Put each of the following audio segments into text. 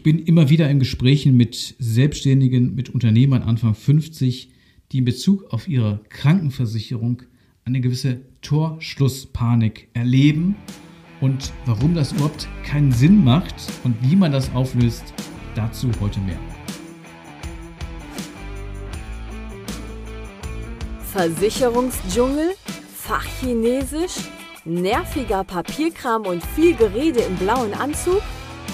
Ich bin immer wieder in Gesprächen mit Selbstständigen, mit Unternehmern Anfang 50, die in Bezug auf ihre Krankenversicherung eine gewisse Torschlusspanik erleben und warum das überhaupt keinen Sinn macht und wie man das auflöst, dazu heute mehr. Versicherungsdschungel, Fachchinesisch, nerviger Papierkram und viel Gerede im blauen Anzug?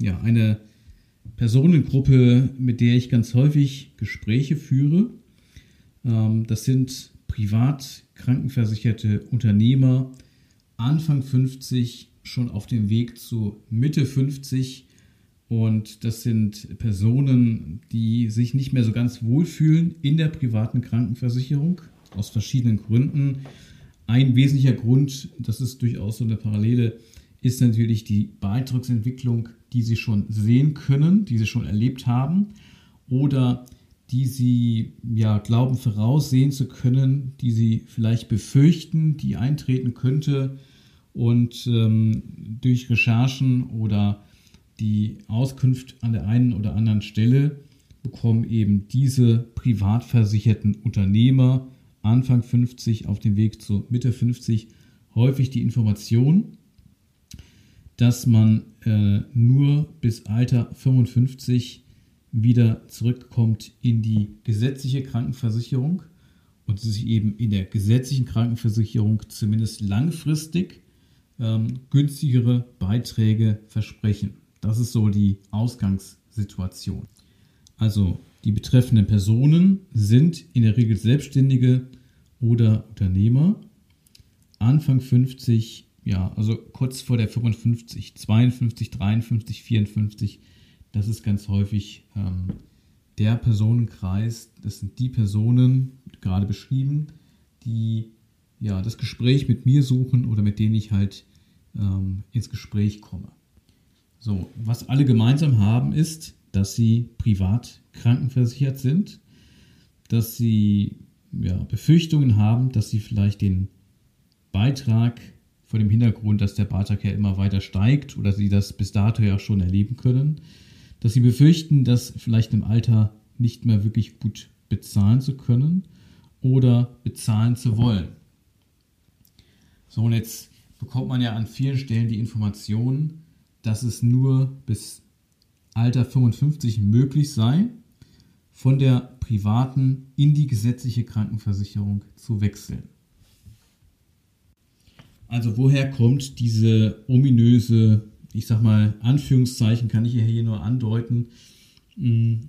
ja, eine Personengruppe, mit der ich ganz häufig Gespräche führe. Ähm, das sind privat krankenversicherte Unternehmer, Anfang 50, schon auf dem Weg zu Mitte 50. Und das sind Personen, die sich nicht mehr so ganz wohlfühlen in der privaten Krankenversicherung, aus verschiedenen Gründen. Ein wesentlicher Grund, das ist durchaus so eine Parallele, ist natürlich die Beitragsentwicklung, die Sie schon sehen können, die Sie schon erlebt haben oder die Sie ja glauben voraussehen zu können, die Sie vielleicht befürchten, die eintreten könnte und ähm, durch Recherchen oder die Auskunft an der einen oder anderen Stelle bekommen eben diese privat versicherten Unternehmer Anfang 50 auf dem Weg zu Mitte 50 häufig die Information, dass man äh, nur bis Alter 55 wieder zurückkommt in die gesetzliche Krankenversicherung und sich eben in der gesetzlichen Krankenversicherung zumindest langfristig ähm, günstigere Beiträge versprechen. Das ist so die Ausgangssituation. Also die betreffenden Personen sind in der Regel Selbstständige oder Unternehmer, Anfang 50 ja, also kurz vor der 55, 52, 53, 54, das ist ganz häufig ähm, der Personenkreis, das sind die Personen, gerade beschrieben, die ja das Gespräch mit mir suchen oder mit denen ich halt ähm, ins Gespräch komme. So, was alle gemeinsam haben, ist, dass sie privat krankenversichert sind, dass sie ja, Befürchtungen haben, dass sie vielleicht den Beitrag vor dem Hintergrund, dass der ja immer weiter steigt oder sie das bis dato ja schon erleben können, dass sie befürchten, das vielleicht im Alter nicht mehr wirklich gut bezahlen zu können oder bezahlen zu wollen. So, und jetzt bekommt man ja an vielen Stellen die Information, dass es nur bis Alter 55 möglich sei, von der privaten in die gesetzliche Krankenversicherung zu wechseln. Also woher kommt diese ominöse, ich sag mal, Anführungszeichen kann ich hier nur andeuten, hm,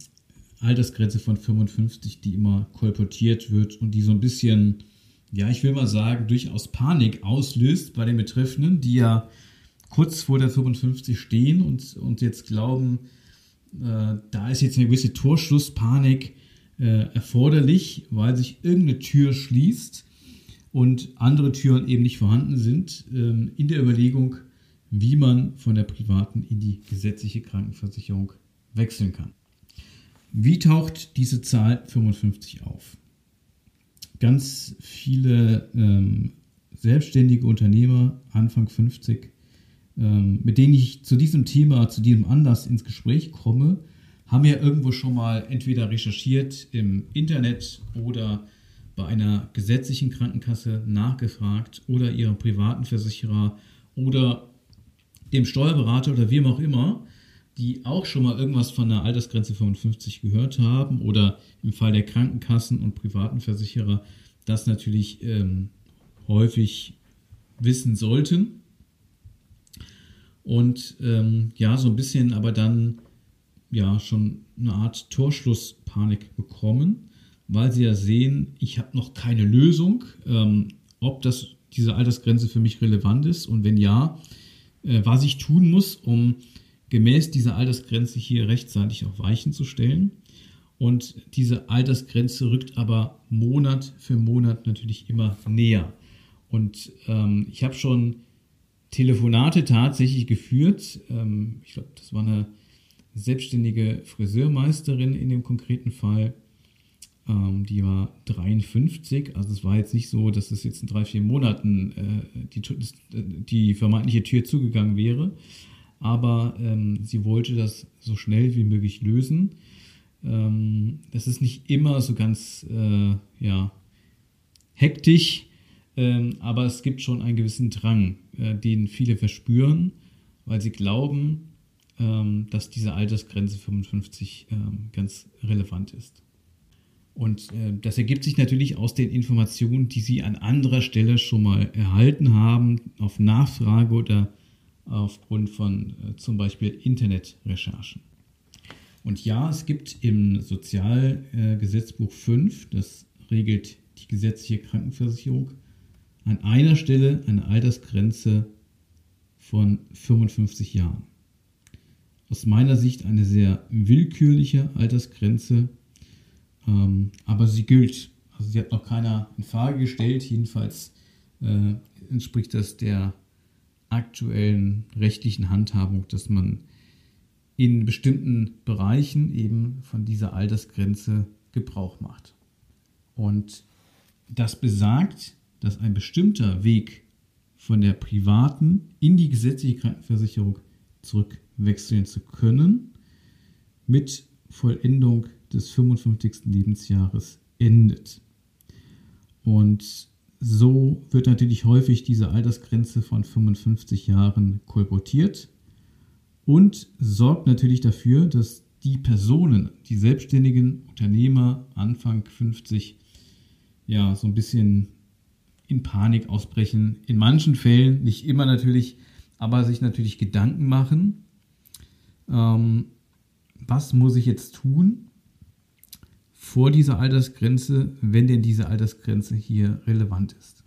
Altersgrenze von 55, die immer kolportiert wird und die so ein bisschen, ja, ich will mal sagen, durchaus Panik auslöst bei den Betreffenden, die ja kurz vor der 55 stehen und, und jetzt glauben, äh, da ist jetzt eine gewisse Torschlusspanik äh, erforderlich, weil sich irgendeine Tür schließt und andere Türen eben nicht vorhanden sind, ähm, in der Überlegung, wie man von der privaten in die gesetzliche Krankenversicherung wechseln kann. Wie taucht diese Zahl 55 auf? Ganz viele ähm, selbstständige Unternehmer, Anfang 50, ähm, mit denen ich zu diesem Thema, zu diesem Anlass ins Gespräch komme, haben ja irgendwo schon mal entweder recherchiert im Internet oder bei einer gesetzlichen Krankenkasse nachgefragt oder ihrem privaten Versicherer oder dem Steuerberater oder wem auch immer, die auch schon mal irgendwas von der Altersgrenze 55 gehört haben oder im Fall der Krankenkassen und privaten Versicherer das natürlich ähm, häufig wissen sollten. Und ähm, ja, so ein bisschen aber dann ja schon eine Art Torschlusspanik bekommen weil sie ja sehen, ich habe noch keine Lösung, ähm, ob das, diese Altersgrenze für mich relevant ist und wenn ja, äh, was ich tun muss, um gemäß dieser Altersgrenze hier rechtzeitig auf Weichen zu stellen. Und diese Altersgrenze rückt aber Monat für Monat natürlich immer näher. Und ähm, ich habe schon Telefonate tatsächlich geführt. Ähm, ich glaube, das war eine selbstständige Friseurmeisterin in dem konkreten Fall. Ähm, die war 53. Also es war jetzt nicht so, dass es jetzt in drei, vier Monaten äh, die, die vermeintliche Tür zugegangen wäre. Aber ähm, sie wollte das so schnell wie möglich lösen. Ähm, das ist nicht immer so ganz äh, ja, hektisch, ähm, aber es gibt schon einen gewissen Drang, äh, den viele verspüren, weil sie glauben, ähm, dass diese Altersgrenze 55 ähm, ganz relevant ist. Und äh, das ergibt sich natürlich aus den Informationen, die Sie an anderer Stelle schon mal erhalten haben, auf Nachfrage oder aufgrund von äh, zum Beispiel Internetrecherchen. Und ja, es gibt im Sozialgesetzbuch 5, das regelt die gesetzliche Krankenversicherung, an einer Stelle eine Altersgrenze von 55 Jahren. Aus meiner Sicht eine sehr willkürliche Altersgrenze, ähm, aber sie gilt. Also sie hat noch keiner in Frage gestellt, jedenfalls äh, entspricht das der aktuellen rechtlichen Handhabung, dass man in bestimmten Bereichen eben von dieser Altersgrenze Gebrauch macht. Und das besagt, dass ein bestimmter Weg von der privaten in die gesetzliche Krankenversicherung zurückwechseln zu können, mit Vollendung des 55. Lebensjahres endet. Und so wird natürlich häufig diese Altersgrenze von 55 Jahren kolportiert und sorgt natürlich dafür, dass die Personen, die selbstständigen Unternehmer Anfang 50, ja, so ein bisschen in Panik ausbrechen. In manchen Fällen, nicht immer natürlich, aber sich natürlich Gedanken machen, ähm, was muss ich jetzt tun vor dieser Altersgrenze, wenn denn diese Altersgrenze hier relevant ist.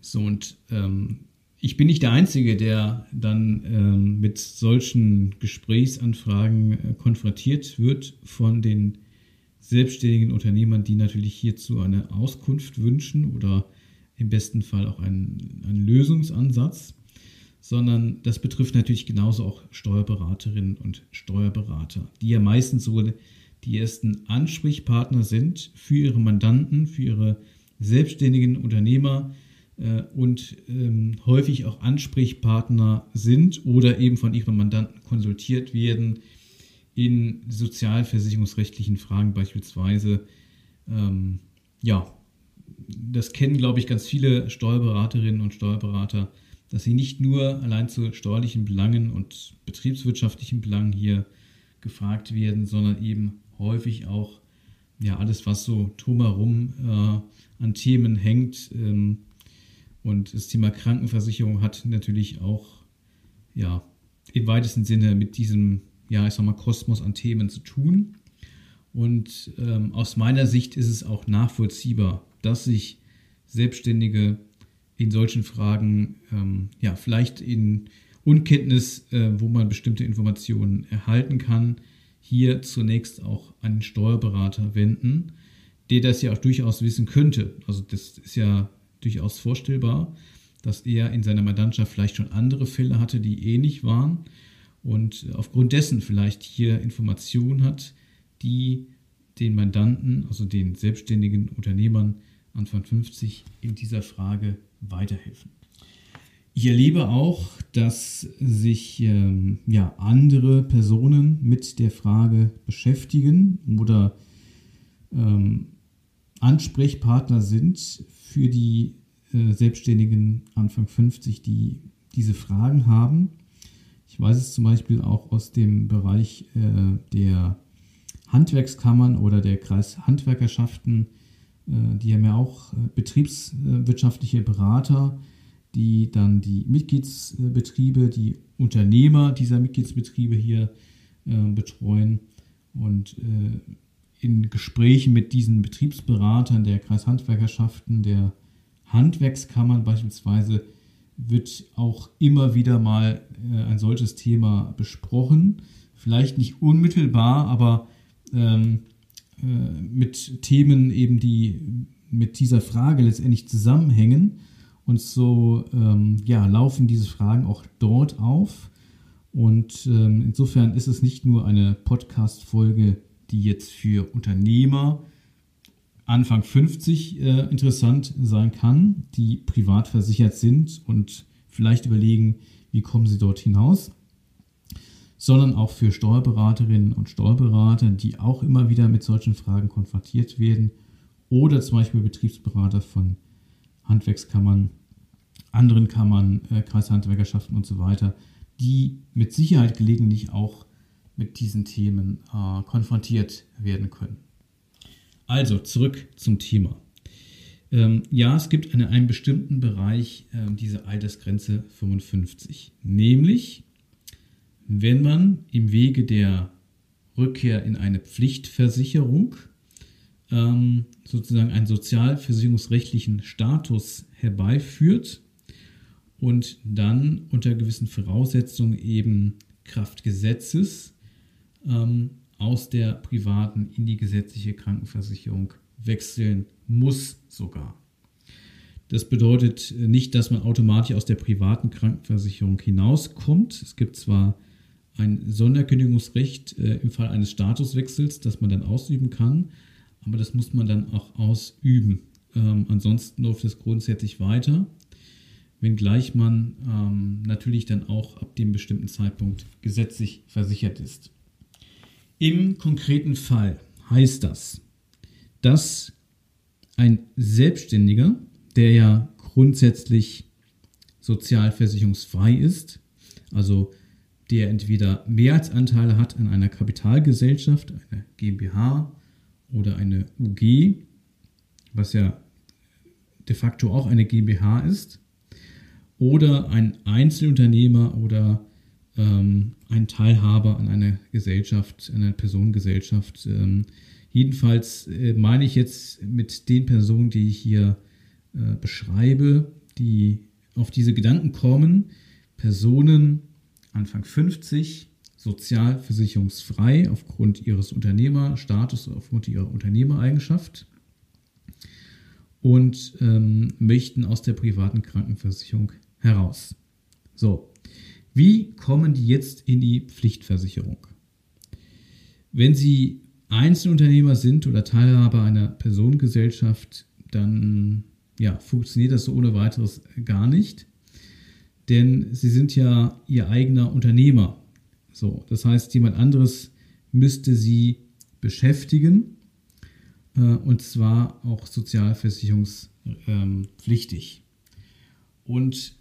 So, und ähm, ich bin nicht der Einzige, der dann ähm, mit solchen Gesprächsanfragen äh, konfrontiert wird von den selbstständigen Unternehmern, die natürlich hierzu eine Auskunft wünschen oder im besten Fall auch einen, einen Lösungsansatz, sondern das betrifft natürlich genauso auch Steuerberaterinnen und Steuerberater, die ja meistens so die ersten Ansprechpartner sind für ihre Mandanten, für ihre selbstständigen Unternehmer äh, und ähm, häufig auch Ansprechpartner sind oder eben von ihren Mandanten konsultiert werden in sozialversicherungsrechtlichen Fragen beispielsweise. Ähm, ja, das kennen, glaube ich, ganz viele Steuerberaterinnen und Steuerberater, dass sie nicht nur allein zu steuerlichen Belangen und betriebswirtschaftlichen Belangen hier gefragt werden, sondern eben häufig auch ja alles, was so drumherum äh, an Themen hängt. Ähm, und das Thema Krankenversicherung hat natürlich auch ja im weitesten Sinne mit diesem ja ich sag mal Kosmos an Themen zu tun. Und ähm, aus meiner Sicht ist es auch nachvollziehbar, dass sich Selbstständige in solchen Fragen ähm, ja vielleicht in Unkenntnis, äh, wo man bestimmte Informationen erhalten kann, hier zunächst auch einen Steuerberater wenden, der das ja auch durchaus wissen könnte. Also das ist ja durchaus vorstellbar, dass er in seiner Mandantschaft vielleicht schon andere Fälle hatte, die ähnlich waren und aufgrund dessen vielleicht hier Informationen hat, die den Mandanten, also den selbstständigen Unternehmern Anfang 50 in dieser Frage weiterhelfen. Ich erlebe auch, dass sich ähm, ja, andere Personen mit der Frage beschäftigen oder ähm, Ansprechpartner sind für die äh, Selbstständigen Anfang 50, die diese Fragen haben. Ich weiß es zum Beispiel auch aus dem Bereich äh, der Handwerkskammern oder der Kreishandwerkerschaften. Äh, die haben ja auch äh, betriebswirtschaftliche Berater, die dann die Mitgliedsbetriebe, die Unternehmer dieser Mitgliedsbetriebe hier äh, betreuen und äh, in Gesprächen mit diesen Betriebsberatern der Kreishandwerkerschaften, der Handwerkskammern beispielsweise, wird auch immer wieder mal äh, ein solches Thema besprochen. Vielleicht nicht unmittelbar, aber ähm, äh, mit Themen eben, die mit dieser Frage letztendlich zusammenhängen. Und so ähm, ja, laufen diese Fragen auch dort auf. Und ähm, insofern ist es nicht nur eine Podcast-Folge, die jetzt für Unternehmer Anfang 50 äh, interessant sein kann, die privat versichert sind und vielleicht überlegen, wie kommen sie dort hinaus, sondern auch für Steuerberaterinnen und Steuerberater, die auch immer wieder mit solchen Fragen konfrontiert werden oder zum Beispiel Betriebsberater von Handwerkskammern, anderen Kammern, äh, Kreishandwerkerschaften und so weiter, die mit Sicherheit gelegentlich auch mit diesen Themen äh, konfrontiert werden können. Also zurück zum Thema. Ähm, ja, es gibt in einem bestimmten Bereich äh, diese Altersgrenze 55. Nämlich, wenn man im Wege der Rückkehr in eine Pflichtversicherung ähm, sozusagen einen sozialversicherungsrechtlichen Status herbeiführt und dann unter gewissen Voraussetzungen eben Kraft Gesetzes ähm, aus der privaten in die gesetzliche Krankenversicherung wechseln muss sogar. Das bedeutet nicht, dass man automatisch aus der privaten Krankenversicherung hinauskommt. Es gibt zwar ein Sonderkündigungsrecht äh, im Fall eines Statuswechsels, das man dann ausüben kann, aber das muss man dann auch ausüben. Ähm, ansonsten läuft es grundsätzlich weiter, wenngleich man ähm, natürlich dann auch ab dem bestimmten Zeitpunkt gesetzlich versichert ist. Im konkreten Fall heißt das, dass ein Selbstständiger, der ja grundsätzlich sozialversicherungsfrei ist, also der entweder Mehrheitsanteile hat an einer Kapitalgesellschaft, eine GmbH oder eine UG, was ja de facto auch eine GmbH ist, oder ein Einzelunternehmer oder ähm, ein Teilhaber an einer Gesellschaft, an einer Personengesellschaft. Ähm, jedenfalls äh, meine ich jetzt mit den Personen, die ich hier äh, beschreibe, die auf diese Gedanken kommen, Personen Anfang 50, sozialversicherungsfrei aufgrund ihres Unternehmerstatus, aufgrund ihrer Unternehmereigenschaft und ähm, möchten aus der privaten Krankenversicherung heraus. So, wie kommen die jetzt in die Pflichtversicherung? Wenn Sie Einzelunternehmer sind oder Teilhaber einer Personengesellschaft, dann ja, funktioniert das so ohne weiteres gar nicht. Denn Sie sind ja Ihr eigener Unternehmer. So, das heißt, jemand anderes müsste Sie beschäftigen äh, und zwar auch sozialversicherungspflichtig. Und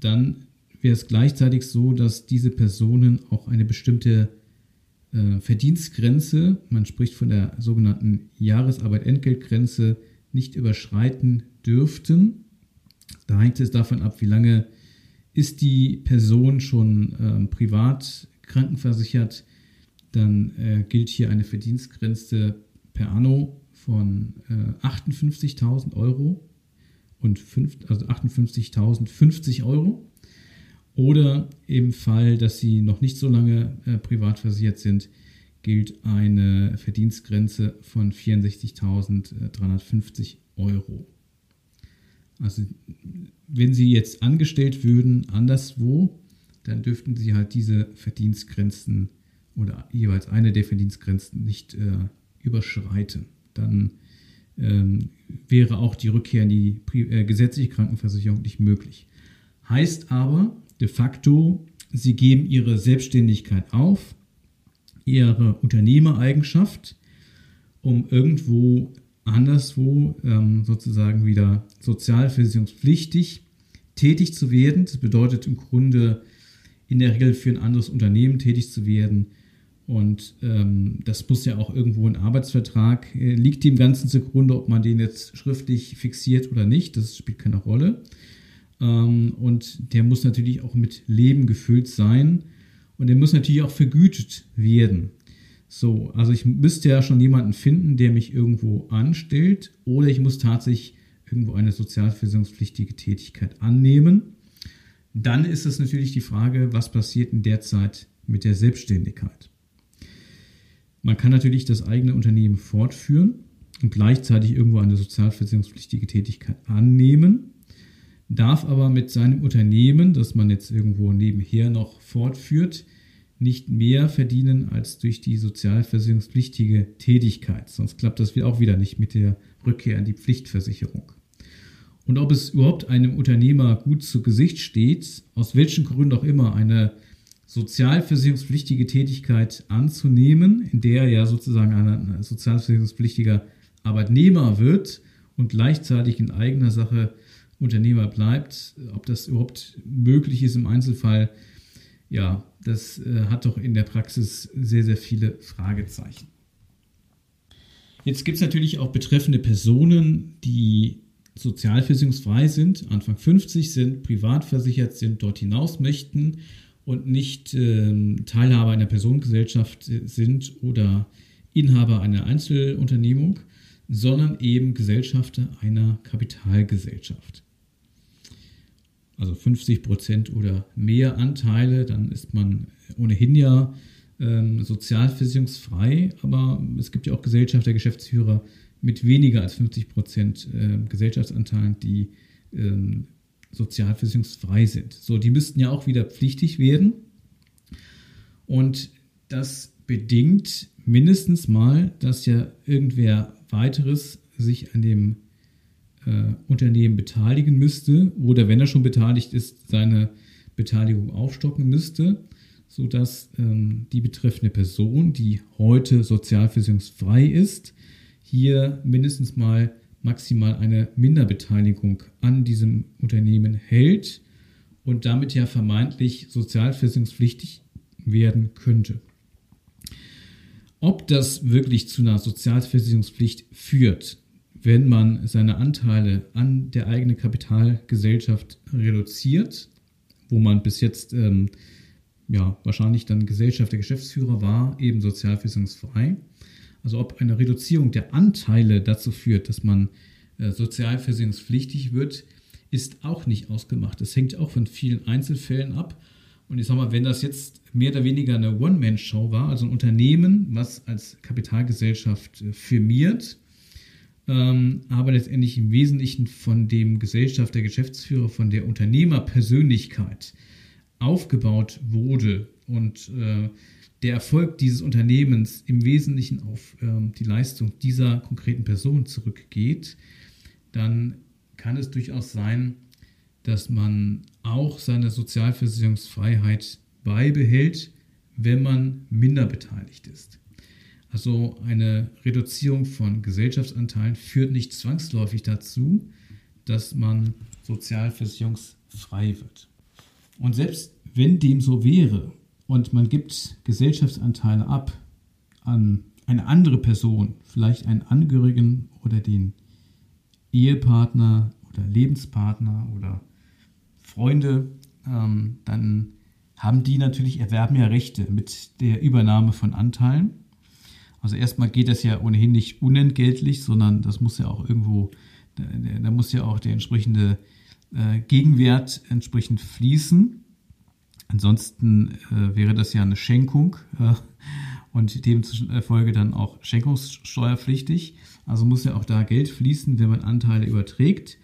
dann wäre es gleichzeitig so, dass diese Personen auch eine bestimmte äh, Verdienstgrenze, man spricht von der sogenannten Jahresarbeit-Entgeltgrenze, nicht überschreiten dürften. Da hängt es davon ab, wie lange ist die Person schon äh, privat krankenversichert. Dann äh, gilt hier eine Verdienstgrenze per anno von äh, 58.000 Euro und 5, also 58.050 Euro. Oder im Fall, dass sie noch nicht so lange äh, privat versichert sind, gilt eine Verdienstgrenze von 64.350 Euro. Also wenn Sie jetzt angestellt würden anderswo, dann dürften Sie halt diese Verdienstgrenzen oder jeweils eine der Verdienstgrenzen nicht äh, überschreiten. Dann ähm, wäre auch die Rückkehr in die äh, gesetzliche Krankenversicherung nicht möglich. Heißt aber, de facto, sie geben ihre Selbstständigkeit auf, ihre Unternehmereigenschaft, um irgendwo anderswo ähm, sozusagen wieder sozialversicherungspflichtig tätig zu werden. Das bedeutet im Grunde in der Regel für ein anderes Unternehmen tätig zu werden. Und ähm, das muss ja auch irgendwo ein Arbeitsvertrag, äh, liegt dem Ganzen zugrunde, ob man den jetzt schriftlich fixiert oder nicht, das spielt keine Rolle. Ähm, und der muss natürlich auch mit Leben gefüllt sein. Und der muss natürlich auch vergütet werden. So, also ich müsste ja schon jemanden finden, der mich irgendwo anstellt, oder ich muss tatsächlich irgendwo eine sozialversicherungspflichtige Tätigkeit annehmen. Dann ist es natürlich die Frage, was passiert in der Zeit mit der Selbstständigkeit. Man kann natürlich das eigene Unternehmen fortführen und gleichzeitig irgendwo eine sozialversicherungspflichtige Tätigkeit annehmen, darf aber mit seinem Unternehmen, das man jetzt irgendwo nebenher noch fortführt, nicht mehr verdienen als durch die sozialversicherungspflichtige Tätigkeit. Sonst klappt das auch wieder nicht mit der Rückkehr an die Pflichtversicherung. Und ob es überhaupt einem Unternehmer gut zu Gesicht steht, aus welchen Gründen auch immer eine sozialversicherungspflichtige Tätigkeit anzunehmen, in der er ja sozusagen ein sozialversicherungspflichtiger Arbeitnehmer wird und gleichzeitig in eigener Sache Unternehmer bleibt, ob das überhaupt möglich ist im Einzelfall, ja, das äh, hat doch in der Praxis sehr, sehr viele Fragezeichen. Jetzt gibt es natürlich auch betreffende Personen, die sozialversicherungsfrei sind, Anfang 50 sind, privat versichert sind, dort hinaus möchten und nicht äh, Teilhaber einer Personengesellschaft sind oder Inhaber einer Einzelunternehmung, sondern eben Gesellschafter einer Kapitalgesellschaft. Also 50 Prozent oder mehr Anteile, dann ist man ohnehin ja ähm, sozialversicherungsfrei, aber es gibt ja auch Gesellschafter, Geschäftsführer mit weniger als 50 Prozent äh, Gesellschaftsanteilen, die ähm, sozialversicherungsfrei sind. So, die müssten ja auch wieder pflichtig werden. Und das bedingt mindestens mal, dass ja irgendwer weiteres sich an dem äh, Unternehmen beteiligen müsste oder wenn er schon beteiligt ist, seine Beteiligung aufstocken müsste, sodass ähm, die betreffende Person, die heute sozialversicherungsfrei ist, hier mindestens mal maximal eine Minderbeteiligung an diesem Unternehmen hält und damit ja vermeintlich sozialversicherungspflichtig werden könnte. Ob das wirklich zu einer Sozialversicherungspflicht führt, wenn man seine Anteile an der eigenen Kapitalgesellschaft reduziert, wo man bis jetzt ähm, ja, wahrscheinlich dann Gesellschaft der Geschäftsführer war, eben sozialversicherungsfrei, also ob eine Reduzierung der Anteile dazu führt, dass man äh, sozialversicherungspflichtig wird, ist auch nicht ausgemacht. Das hängt auch von vielen Einzelfällen ab. Und ich sage mal, wenn das jetzt mehr oder weniger eine One-Man-Show war, also ein Unternehmen, was als Kapitalgesellschaft äh, firmiert, ähm, aber letztendlich im Wesentlichen von dem Gesellschaft, der Geschäftsführer, von der Unternehmerpersönlichkeit aufgebaut wurde und äh, der Erfolg dieses Unternehmens im Wesentlichen auf ähm, die Leistung dieser konkreten Person zurückgeht, dann kann es durchaus sein, dass man auch seine Sozialversicherungsfreiheit beibehält, wenn man minder beteiligt ist. Also eine Reduzierung von Gesellschaftsanteilen führt nicht zwangsläufig dazu, dass man sozialversicherungsfrei wird. Und selbst wenn dem so wäre und man gibt Gesellschaftsanteile ab an eine andere Person, vielleicht einen Angehörigen oder den Ehepartner oder Lebenspartner oder Freunde, ähm, dann haben die natürlich, erwerben ja Rechte mit der Übernahme von Anteilen. Also erstmal geht das ja ohnehin nicht unentgeltlich, sondern das muss ja auch irgendwo, da, da muss ja auch der entsprechende äh, Gegenwert entsprechend fließen. Ansonsten äh, wäre das ja eine Schenkung äh, und demzufolge dann auch schenkungssteuerpflichtig. Also muss ja auch da Geld fließen, wenn man Anteile überträgt.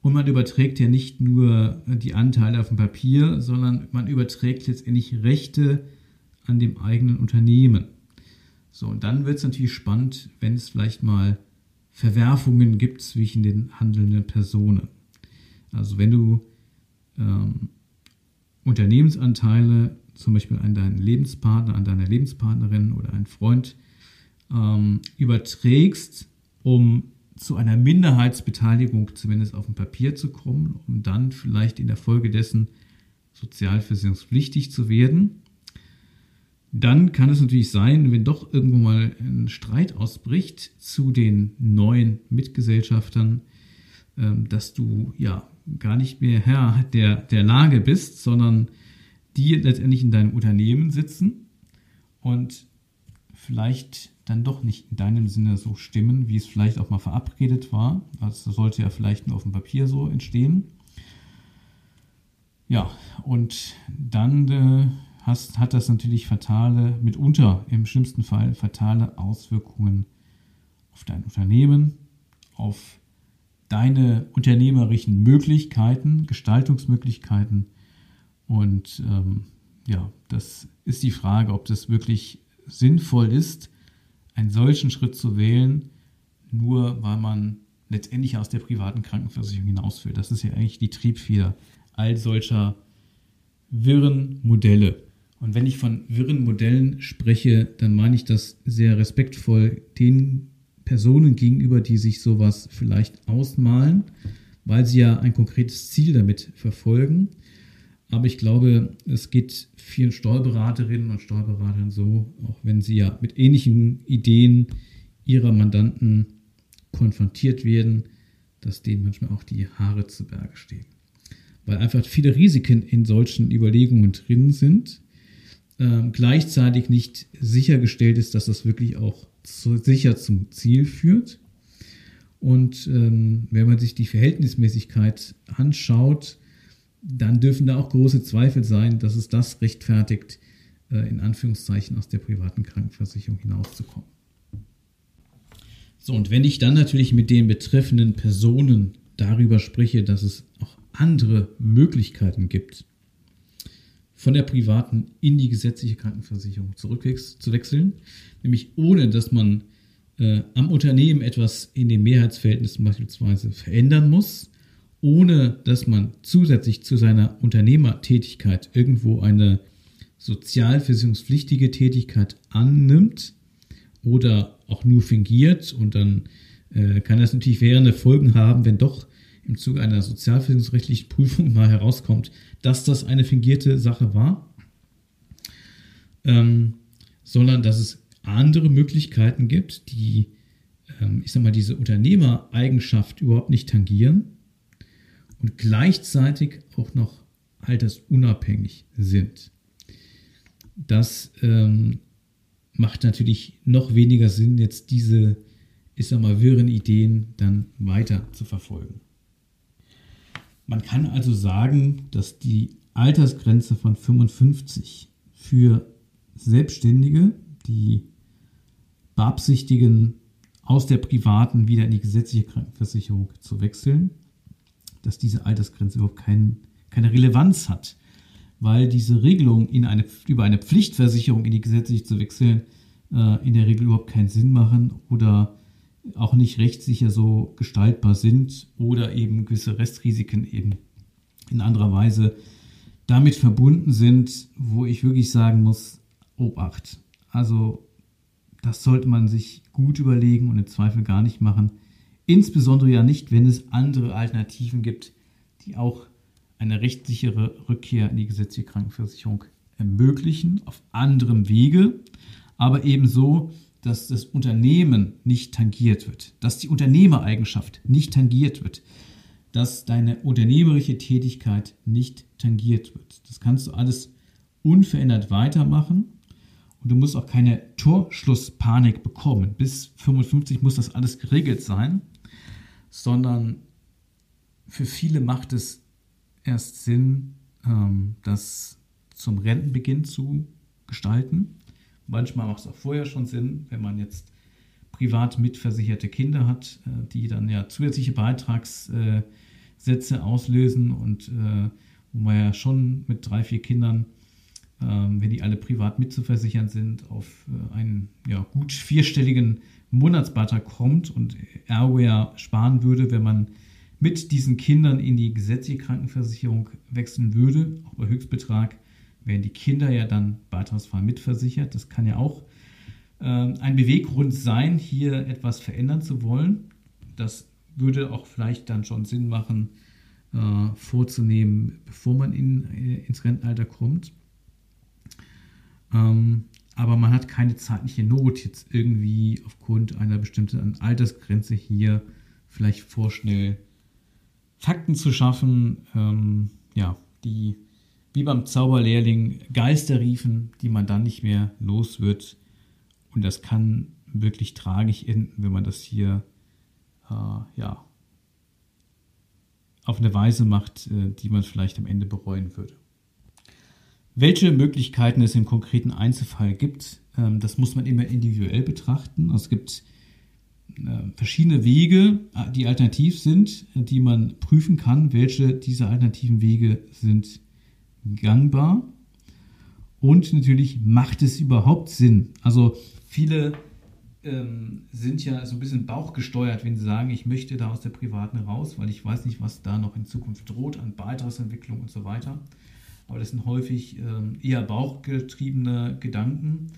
Und man überträgt ja nicht nur die Anteile auf dem Papier, sondern man überträgt letztendlich Rechte an dem eigenen Unternehmen. So, und dann wird es natürlich spannend, wenn es vielleicht mal Verwerfungen gibt zwischen den handelnden Personen. Also wenn du ähm, Unternehmensanteile, zum Beispiel an deinen Lebenspartner, an deiner Lebenspartnerin oder einen Freund, ähm, überträgst, um zu einer Minderheitsbeteiligung zumindest auf dem Papier zu kommen, um dann vielleicht in der Folge dessen sozialversicherungspflichtig zu werden. Dann kann es natürlich sein, wenn doch irgendwo mal ein Streit ausbricht zu den neuen Mitgesellschaftern, ähm, dass du ja gar nicht mehr Herr der, der Lage bist, sondern die letztendlich in deinem Unternehmen sitzen und vielleicht dann doch nicht in deinem Sinne so stimmen, wie es vielleicht auch mal verabredet war. Also das sollte ja vielleicht nur auf dem Papier so entstehen. Ja, und dann äh, hast, hat das natürlich fatale, mitunter im schlimmsten Fall fatale Auswirkungen auf dein Unternehmen, auf deine unternehmerischen Möglichkeiten, Gestaltungsmöglichkeiten. Und ähm, ja, das ist die Frage, ob das wirklich sinnvoll ist, einen solchen Schritt zu wählen, nur weil man letztendlich aus der privaten Krankenversicherung hinaus will. Das ist ja eigentlich die Triebfeder all solcher wirren Modelle. Und wenn ich von wirren Modellen spreche, dann meine ich das sehr respektvoll den Personen gegenüber, die sich sowas vielleicht ausmalen, weil sie ja ein konkretes Ziel damit verfolgen. Aber ich glaube, es geht vielen Steuerberaterinnen und Steuerberatern so, auch wenn sie ja mit ähnlichen Ideen ihrer Mandanten konfrontiert werden, dass denen manchmal auch die Haare zu Berge stehen. Weil einfach viele Risiken in solchen Überlegungen drin sind, äh, gleichzeitig nicht sichergestellt ist, dass das wirklich auch zu, sicher zum Ziel führt. Und ähm, wenn man sich die Verhältnismäßigkeit anschaut, dann dürfen da auch große Zweifel sein, dass es das rechtfertigt, äh, in Anführungszeichen aus der privaten Krankenversicherung hinauszukommen. So, und wenn ich dann natürlich mit den betreffenden Personen darüber spreche, dass es auch andere Möglichkeiten gibt, von der privaten in die gesetzliche Krankenversicherung zurückzuwechseln, nämlich ohne dass man äh, am Unternehmen etwas in den Mehrheitsverhältnissen beispielsweise verändern muss, ohne dass man zusätzlich zu seiner Unternehmertätigkeit irgendwo eine sozialversicherungspflichtige Tätigkeit annimmt oder auch nur fingiert. Und dann äh, kann das natürlich währende Folgen haben, wenn doch im Zuge einer sozialversicherungsrechtlichen Prüfung mal herauskommt, dass das eine fingierte Sache war, ähm, sondern dass es andere Möglichkeiten gibt, die, ähm, ich sag mal, diese Unternehmereigenschaft überhaupt nicht tangieren und gleichzeitig auch noch altersunabhängig sind. Das ähm, macht natürlich noch weniger Sinn, jetzt diese, ich sag mal, wirren Ideen dann weiter zu verfolgen. Man kann also sagen, dass die Altersgrenze von 55 für Selbstständige, die beabsichtigen, aus der privaten wieder in die gesetzliche Krankenversicherung zu wechseln, dass diese Altersgrenze überhaupt kein, keine Relevanz hat, weil diese Regelung in eine, über eine Pflichtversicherung in die gesetzliche zu wechseln äh, in der Regel überhaupt keinen Sinn machen oder auch nicht rechtssicher so gestaltbar sind oder eben gewisse Restrisiken eben in anderer Weise damit verbunden sind, wo ich wirklich sagen muss, Obacht. Also das sollte man sich gut überlegen und im Zweifel gar nicht machen. Insbesondere ja nicht, wenn es andere Alternativen gibt, die auch eine rechtssichere Rückkehr in die gesetzliche Krankenversicherung ermöglichen, auf anderem Wege, aber ebenso, dass das Unternehmen nicht tangiert wird, dass die Unternehmereigenschaft nicht tangiert wird, dass deine unternehmerische Tätigkeit nicht tangiert wird. Das kannst du alles unverändert weitermachen und du musst auch keine Torschlusspanik bekommen. Bis 55 muss das alles geregelt sein, sondern für viele macht es erst Sinn, ähm, das zum Rentenbeginn zu gestalten. Manchmal macht es auch vorher schon Sinn, wenn man jetzt privat mitversicherte Kinder hat, äh, die dann ja zusätzliche Beitragssätze auslösen und äh, wo man ja schon mit drei, vier Kindern, ähm, wenn die alle privat mitzuversichern sind, auf äh, einen ja, gut vierstelligen Monatsbeitrag kommt und ja sparen würde, wenn man mit diesen Kindern in die gesetzliche Krankenversicherung wechseln würde, auch bei Höchstbetrag, werden die Kinder ja dann beitragsfrei mitversichert. Das kann ja auch äh, ein Beweggrund sein, hier etwas verändern zu wollen. Das würde auch vielleicht dann schon Sinn machen, äh, vorzunehmen, bevor man in, äh, ins Rentenalter kommt. Ähm, aber man hat keine zeitliche Not, jetzt irgendwie aufgrund einer bestimmten Altersgrenze hier vielleicht vorschnell Fakten zu schaffen, ähm, ja, die wie beim Zauberlehrling Geister riefen, die man dann nicht mehr los wird. Und das kann wirklich tragisch enden, wenn man das hier äh, ja, auf eine Weise macht, äh, die man vielleicht am Ende bereuen würde. Welche Möglichkeiten es im konkreten Einzelfall gibt, ähm, das muss man immer individuell betrachten. Also es gibt äh, verschiedene Wege, äh, die alternativ sind, die man prüfen kann, welche dieser alternativen Wege sind gangbar. Und natürlich macht es überhaupt Sinn. Also viele ähm, sind ja so ein bisschen bauchgesteuert, wenn sie sagen, ich möchte da aus der privaten raus, weil ich weiß nicht, was da noch in Zukunft droht an Beitragsentwicklung und so weiter. Aber das sind häufig ähm, eher bauchgetriebene Gedanken.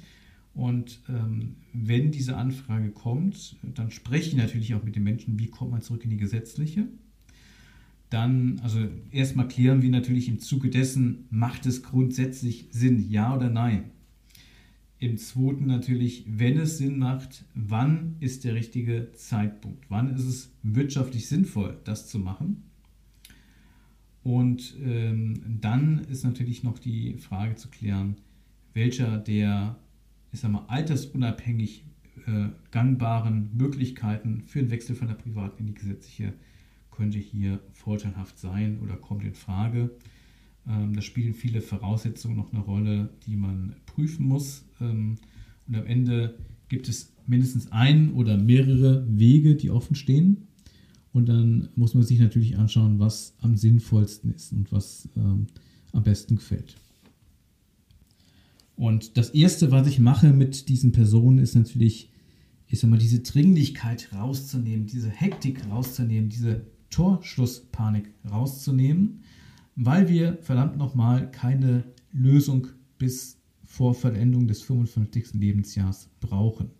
Und ähm, wenn diese Anfrage kommt, dann spreche ich natürlich auch mit den Menschen, wie kommt man zurück in die gesetzliche. Dann, also erstmal klären wir natürlich im Zuge dessen, macht es grundsätzlich Sinn, ja oder nein. Im zweiten natürlich, wenn es Sinn macht, wann ist der richtige Zeitpunkt? Wann ist es wirtschaftlich sinnvoll, das zu machen? Und ähm, dann ist natürlich noch die Frage zu klären, welcher der ich sag mal, altersunabhängig äh, gangbaren Möglichkeiten für einen Wechsel von der privaten in die gesetzliche könnte hier vorteilhaft sein oder kommt in Frage. Ähm, da spielen viele Voraussetzungen noch eine Rolle, die man prüfen muss. Ähm, und am Ende gibt es mindestens ein oder mehrere Wege, die offen stehen. Und dann muss man sich natürlich anschauen, was am sinnvollsten ist und was ähm, am besten gefällt. Und das Erste, was ich mache mit diesen Personen, ist natürlich, ich sag mal, diese Dringlichkeit rauszunehmen, diese Hektik rauszunehmen, diese Torschlusspanik rauszunehmen, weil wir verdammt nochmal keine Lösung bis vor Vollendung des 55. Lebensjahres brauchen.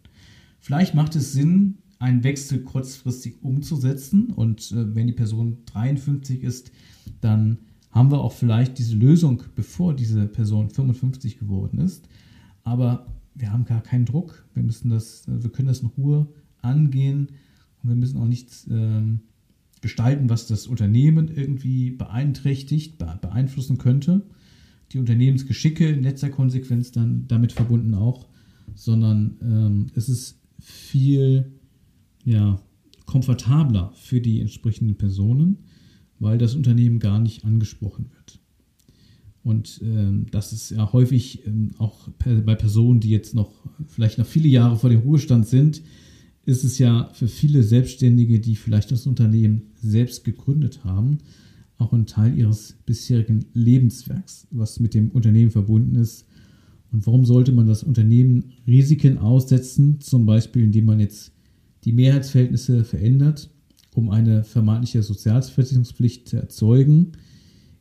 Vielleicht macht es Sinn, einen Wechsel kurzfristig umzusetzen und äh, wenn die Person 53 ist, dann haben wir auch vielleicht diese Lösung, bevor diese Person 55 geworden ist. Aber wir haben gar keinen Druck. Wir müssen das, wir können das in Ruhe angehen und wir müssen auch nichts ähm, gestalten, was das Unternehmen irgendwie beeinträchtigt, beeinflussen könnte. Die Unternehmensgeschicke in letzter Konsequenz dann damit verbunden auch, sondern ähm, es ist viel ja, komfortabler für die entsprechenden Personen weil das Unternehmen gar nicht angesprochen wird. Und ähm, das ist ja häufig ähm, auch bei Personen, die jetzt noch vielleicht noch viele Jahre vor dem Ruhestand sind, ist es ja für viele Selbstständige, die vielleicht das Unternehmen selbst gegründet haben, auch ein Teil ihres bisherigen Lebenswerks, was mit dem Unternehmen verbunden ist. Und warum sollte man das Unternehmen Risiken aussetzen, zum Beispiel indem man jetzt die Mehrheitsverhältnisse verändert um eine vermeintliche Sozialversicherungspflicht zu erzeugen,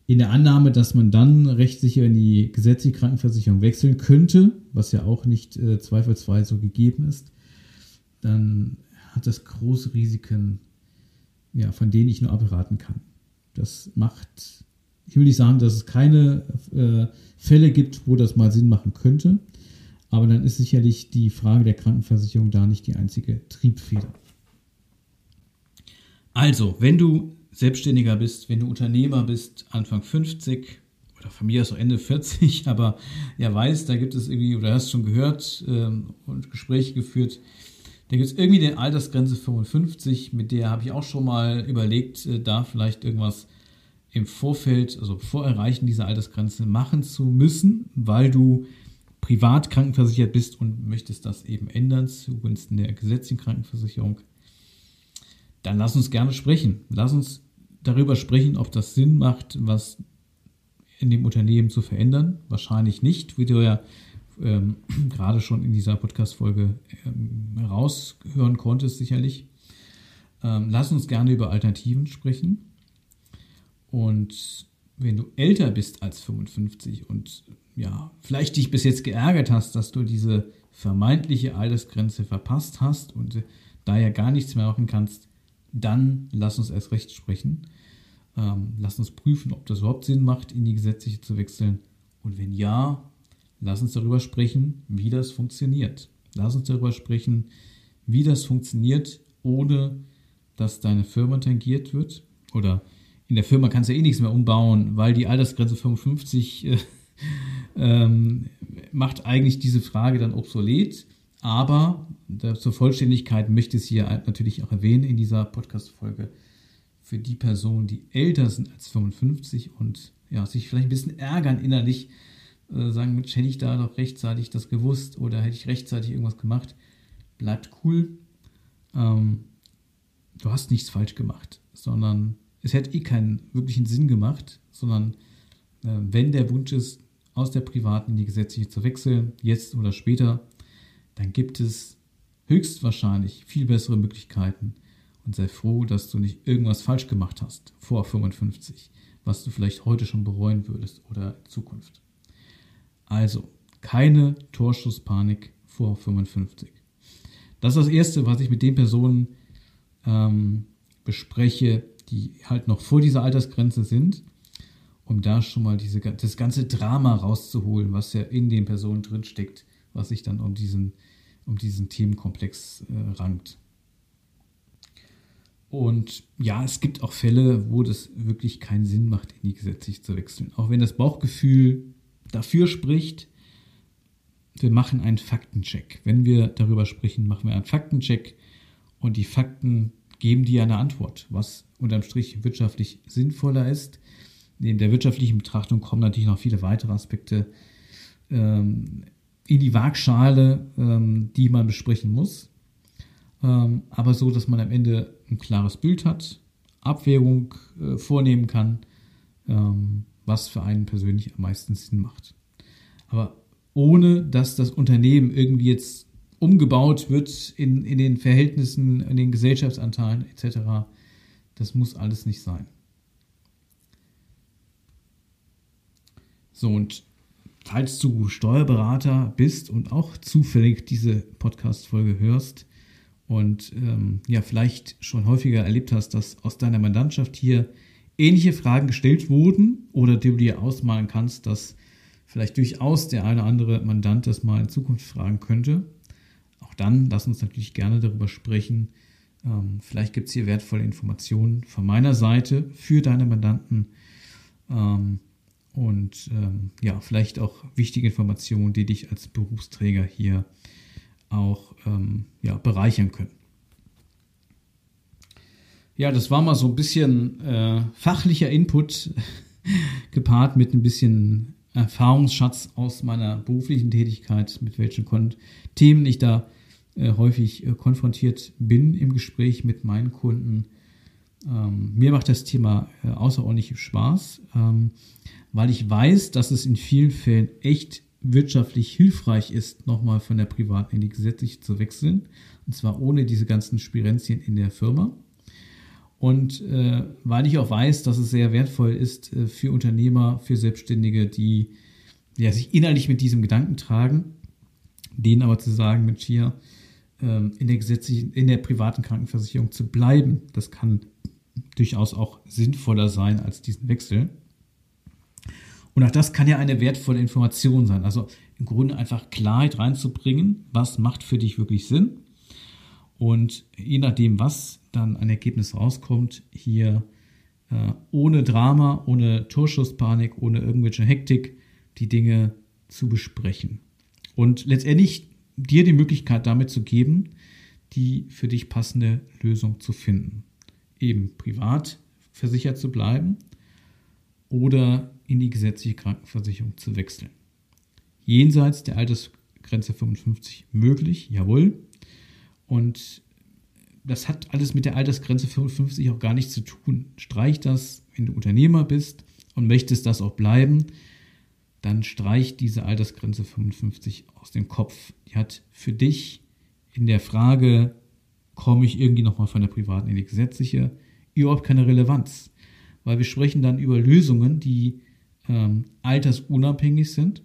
in der Annahme, dass man dann rechtssicher in die gesetzliche Krankenversicherung wechseln könnte, was ja auch nicht äh, zweifelsfrei so gegeben ist, dann hat das große Risiken, ja, von denen ich nur abraten kann. Das macht, ich will nicht sagen, dass es keine äh, Fälle gibt, wo das mal Sinn machen könnte, aber dann ist sicherlich die Frage der Krankenversicherung da nicht die einzige Triebfeder. Also, wenn du Selbstständiger bist, wenn du Unternehmer bist, Anfang 50 oder von mir aus auch Ende 40, aber ja weiß, da gibt es irgendwie, oder hast schon gehört ähm, und Gespräche geführt, da gibt es irgendwie eine Altersgrenze 55, mit der habe ich auch schon mal überlegt, äh, da vielleicht irgendwas im Vorfeld, also vor Erreichen dieser Altersgrenze machen zu müssen, weil du privat krankenversichert bist und möchtest das eben ändern zugunsten der gesetzlichen Krankenversicherung dann lass uns gerne sprechen. Lass uns darüber sprechen, ob das Sinn macht, was in dem Unternehmen zu verändern. Wahrscheinlich nicht, wie du ja ähm, gerade schon in dieser Podcast-Folge ähm, heraushören konntest, sicherlich. Ähm, lass uns gerne über Alternativen sprechen. Und wenn du älter bist als 55 und ja, vielleicht dich bis jetzt geärgert hast, dass du diese vermeintliche Altersgrenze verpasst hast und daher gar nichts mehr machen kannst, dann lass uns erst recht sprechen. Ähm, lass uns prüfen, ob das überhaupt Sinn macht, in die gesetzliche zu wechseln. Und wenn ja, lass uns darüber sprechen, wie das funktioniert. Lass uns darüber sprechen, wie das funktioniert, ohne dass deine Firma tangiert wird. Oder in der Firma kannst du eh nichts mehr umbauen, weil die Altersgrenze 55 äh, ähm, macht eigentlich diese Frage dann obsolet. Aber zur Vollständigkeit möchte ich es hier natürlich auch erwähnen in dieser Podcast-Folge. für die Personen, die älter sind als 55 und ja, sich vielleicht ein bisschen ärgern innerlich, äh, sagen, Mensch, hätte ich da doch rechtzeitig das gewusst oder hätte ich rechtzeitig irgendwas gemacht, bleibt cool. Ähm, du hast nichts falsch gemacht, sondern es hätte eh keinen wirklichen Sinn gemacht, sondern äh, wenn der Wunsch ist, aus der privaten in die gesetzliche zu wechseln, jetzt oder später, dann gibt es höchstwahrscheinlich viel bessere Möglichkeiten und sei froh, dass du nicht irgendwas falsch gemacht hast vor 55, was du vielleicht heute schon bereuen würdest oder in Zukunft. Also, keine Torschusspanik vor 55. Das ist das Erste, was ich mit den Personen ähm, bespreche, die halt noch vor dieser Altersgrenze sind, um da schon mal diese, das ganze Drama rauszuholen, was ja in den Personen drinsteckt, was sich dann um diesen, um diesen Themenkomplex äh, rankt. Und ja, es gibt auch Fälle, wo das wirklich keinen Sinn macht, in die gesetzlich zu wechseln. Auch wenn das Bauchgefühl dafür spricht, wir machen einen Faktencheck. Wenn wir darüber sprechen, machen wir einen Faktencheck und die Fakten geben dir eine Antwort, was unterm Strich wirtschaftlich sinnvoller ist. Neben der wirtschaftlichen Betrachtung kommen natürlich noch viele weitere Aspekte ähm, in die Waagschale, ähm, die man besprechen muss. Ähm, aber so, dass man am Ende ein klares Bild hat, Abwägung äh, vornehmen kann, ähm, was für einen persönlich am meisten Sinn macht. Aber ohne dass das Unternehmen irgendwie jetzt umgebaut wird in, in den Verhältnissen, in den Gesellschaftsanteilen etc. Das muss alles nicht sein. So, und falls du Steuerberater bist und auch zufällig diese Podcast-Folge hörst und ähm, ja, vielleicht schon häufiger erlebt hast, dass aus deiner Mandantschaft hier ähnliche Fragen gestellt wurden oder du dir ausmalen kannst, dass vielleicht durchaus der eine oder andere Mandant das mal in Zukunft fragen könnte, auch dann lass uns natürlich gerne darüber sprechen. Ähm, vielleicht gibt es hier wertvolle Informationen von meiner Seite für deine Mandanten ähm, und ähm, ja, vielleicht auch wichtige Informationen, die dich als Berufsträger hier auch ja, bereichern können. Ja, das war mal so ein bisschen äh, fachlicher Input gepaart mit ein bisschen Erfahrungsschatz aus meiner beruflichen Tätigkeit, mit welchen Kon Themen ich da äh, häufig äh, konfrontiert bin im Gespräch mit meinen Kunden. Ähm, mir macht das Thema äh, außerordentlich Spaß, ähm, weil ich weiß, dass es in vielen Fällen echt wirtschaftlich hilfreich ist, nochmal von der privaten in die gesetzliche zu wechseln. Und zwar ohne diese ganzen Spirenzien in der Firma. Und äh, weil ich auch weiß, dass es sehr wertvoll ist äh, für Unternehmer, für Selbstständige, die ja, sich innerlich mit diesem Gedanken tragen, denen aber zu sagen, Mensch, hier ähm, in der gesetzlichen, in der privaten Krankenversicherung zu bleiben, das kann durchaus auch sinnvoller sein als diesen Wechsel. Und auch das kann ja eine wertvolle Information sein. Also im Grunde einfach Klarheit reinzubringen, was macht für dich wirklich Sinn. Und je nachdem, was dann ein Ergebnis rauskommt, hier äh, ohne Drama, ohne Torschusspanik, ohne irgendwelche Hektik die Dinge zu besprechen. Und letztendlich dir die Möglichkeit damit zu geben, die für dich passende Lösung zu finden. Eben privat versichert zu bleiben oder in die gesetzliche Krankenversicherung zu wechseln. Jenseits der Altersgrenze 55 möglich, jawohl. Und das hat alles mit der Altersgrenze 55 auch gar nichts zu tun. Streich das, wenn du Unternehmer bist und möchtest das auch bleiben, dann streich diese Altersgrenze 55 aus dem Kopf. Die hat für dich in der Frage, komme ich irgendwie nochmal von der privaten in die gesetzliche, überhaupt keine Relevanz. Weil wir sprechen dann über Lösungen, die ähm, altersunabhängig sind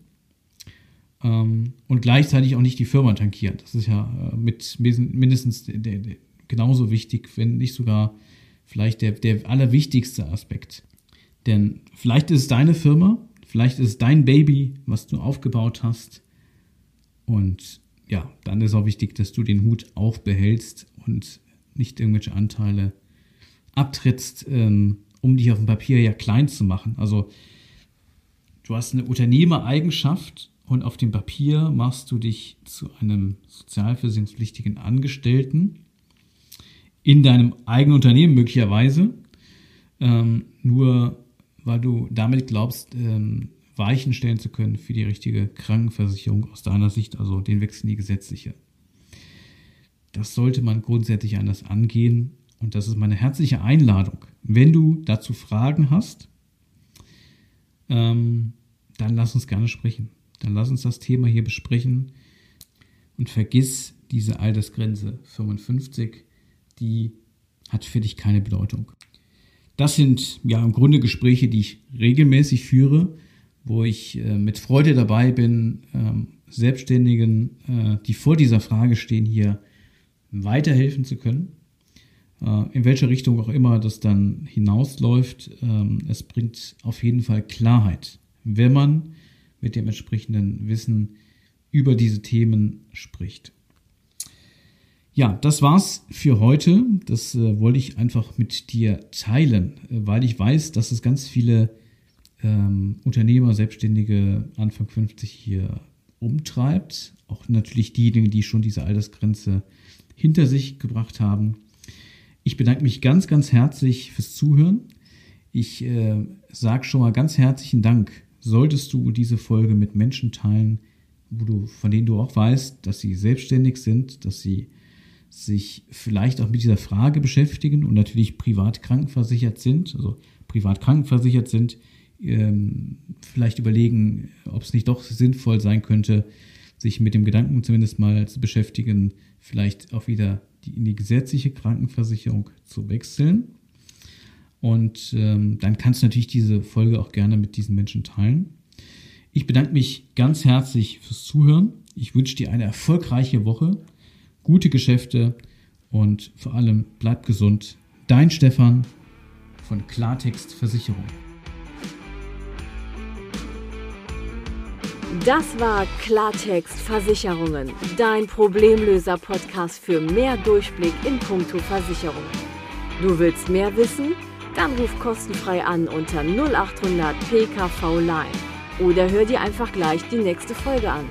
ähm, und gleichzeitig auch nicht die Firma tankieren. Das ist ja äh, mit mindestens der, der, genauso wichtig, wenn nicht sogar vielleicht der, der allerwichtigste Aspekt. Denn vielleicht ist es deine Firma, vielleicht ist es dein Baby, was du aufgebaut hast. Und ja, dann ist auch wichtig, dass du den Hut auch behältst und nicht irgendwelche Anteile abtrittst, ähm, um dich auf dem Papier ja klein zu machen. Also du hast eine Unternehmereigenschaft und auf dem Papier machst du dich zu einem sozialversicherungspflichtigen Angestellten in deinem eigenen Unternehmen möglicherweise. ähm, nur weil du damit glaubst, ähm, Weichen stellen zu können für die richtige Krankenversicherung aus deiner Sicht, also den Wechsel in die gesetzliche. Das sollte man grundsätzlich anders angehen und das ist meine herzliche Einladung. Wenn du dazu Fragen hast, ähm, dann lass uns gerne sprechen. Dann lass uns das Thema hier besprechen und vergiss diese Altersgrenze 55, die hat für dich keine Bedeutung. Das sind ja im Grunde Gespräche, die ich regelmäßig führe, wo ich äh, mit Freude dabei bin, ähm, Selbstständigen, äh, die vor dieser Frage stehen, hier weiterhelfen zu können. Äh, in welche Richtung auch immer das dann hinausläuft, ähm, es bringt auf jeden Fall Klarheit, wenn man mit dem entsprechenden Wissen über diese Themen spricht. Ja, das war's für heute. Das äh, wollte ich einfach mit dir teilen, äh, weil ich weiß, dass es ganz viele ähm, Unternehmer, Selbstständige Anfang 50 hier umtreibt. Auch natürlich diejenigen, die schon diese Altersgrenze hinter sich gebracht haben. Ich bedanke mich ganz, ganz herzlich fürs Zuhören. Ich äh, sage schon mal ganz herzlichen Dank. Solltest du diese Folge mit Menschen teilen, du, von denen du auch weißt, dass sie selbstständig sind, dass sie sich vielleicht auch mit dieser Frage beschäftigen und natürlich privat krankenversichert sind, also privat krankenversichert sind, ähm, vielleicht überlegen, ob es nicht doch sinnvoll sein könnte, sich mit dem Gedanken zumindest mal zu beschäftigen, vielleicht auch wieder die, in die gesetzliche Krankenversicherung zu wechseln. Und ähm, dann kannst du natürlich diese Folge auch gerne mit diesen Menschen teilen. Ich bedanke mich ganz herzlich fürs Zuhören. Ich wünsche dir eine erfolgreiche Woche gute Geschäfte und vor allem bleib gesund. Dein Stefan von Klartext Versicherung. Das war Klartext Versicherungen, dein Problemlöser-Podcast für mehr Durchblick in puncto Versicherungen. Du willst mehr wissen? Dann ruf kostenfrei an unter 0800 PKV Line oder hör dir einfach gleich die nächste Folge an.